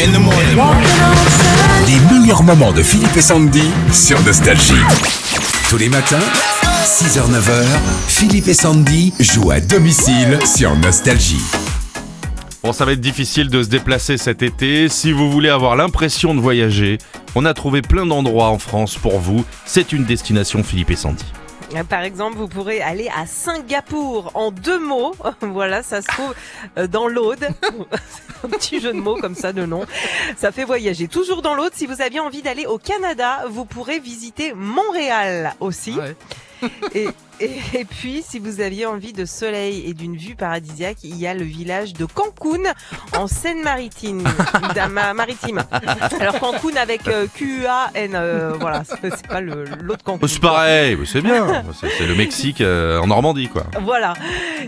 in the morning. Les meilleurs moments de Philippe et Sandy sur Nostalgie. Tous les matins, 6h-9h, Philippe et Sandy jouent à domicile sur Nostalgie. Bon, ça va être difficile de se déplacer cet été. Si vous voulez avoir l'impression de voyager, on a trouvé plein d'endroits en France pour vous. C'est une destination Philippe et Sandy. Par exemple, vous pourrez aller à Singapour en deux mots. Voilà, ça se trouve euh, dans l'Aude. Un petit jeu de mots comme ça de nom. Ça fait voyager. Toujours dans l'Aude, si vous aviez envie d'aller au Canada, vous pourrez visiter Montréal aussi. Et, et, et puis, si vous aviez envie de soleil et d'une vue paradisiaque, il y a le village de Cancun en Seine-Maritime. Ma- maritime. Alors Cancun avec euh, Q-U-A-N, euh, voilà, c'est pas l'autre Cancun. C'est pareil, c'est bien. C'est le Mexique euh, en Normandie, quoi. Voilà.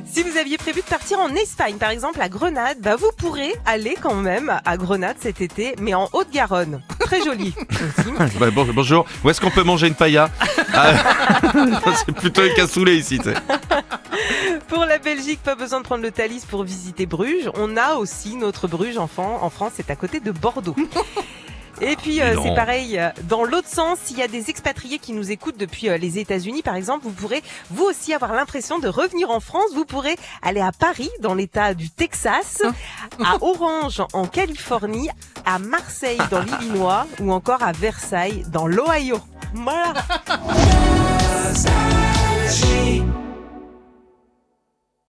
Si vous aviez prévu de partir en Espagne, par exemple à Grenade, bah vous pourrez aller quand même à Grenade cet été, mais en Haute-Garonne. Très joli. Bah, bon- bonjour, où est-ce qu'on peut manger une paella? Ah, C'est plutôt cassoulet ici. Pour la Belgique, pas besoin de prendre le Thalys pour visiter Bruges. On a aussi notre Bruges enfant. En France, c'est à côté de Bordeaux. Et puis euh, c'est pareil euh, dans l'autre sens, s'il y a des expatriés qui nous écoutent depuis euh, les États-Unis par exemple, vous pourrez vous aussi avoir l'impression de revenir en France, vous pourrez aller à Paris dans l'état du Texas, à Orange en Californie, à Marseille dans l'Illinois ou encore à Versailles dans l'Ohio. Voilà.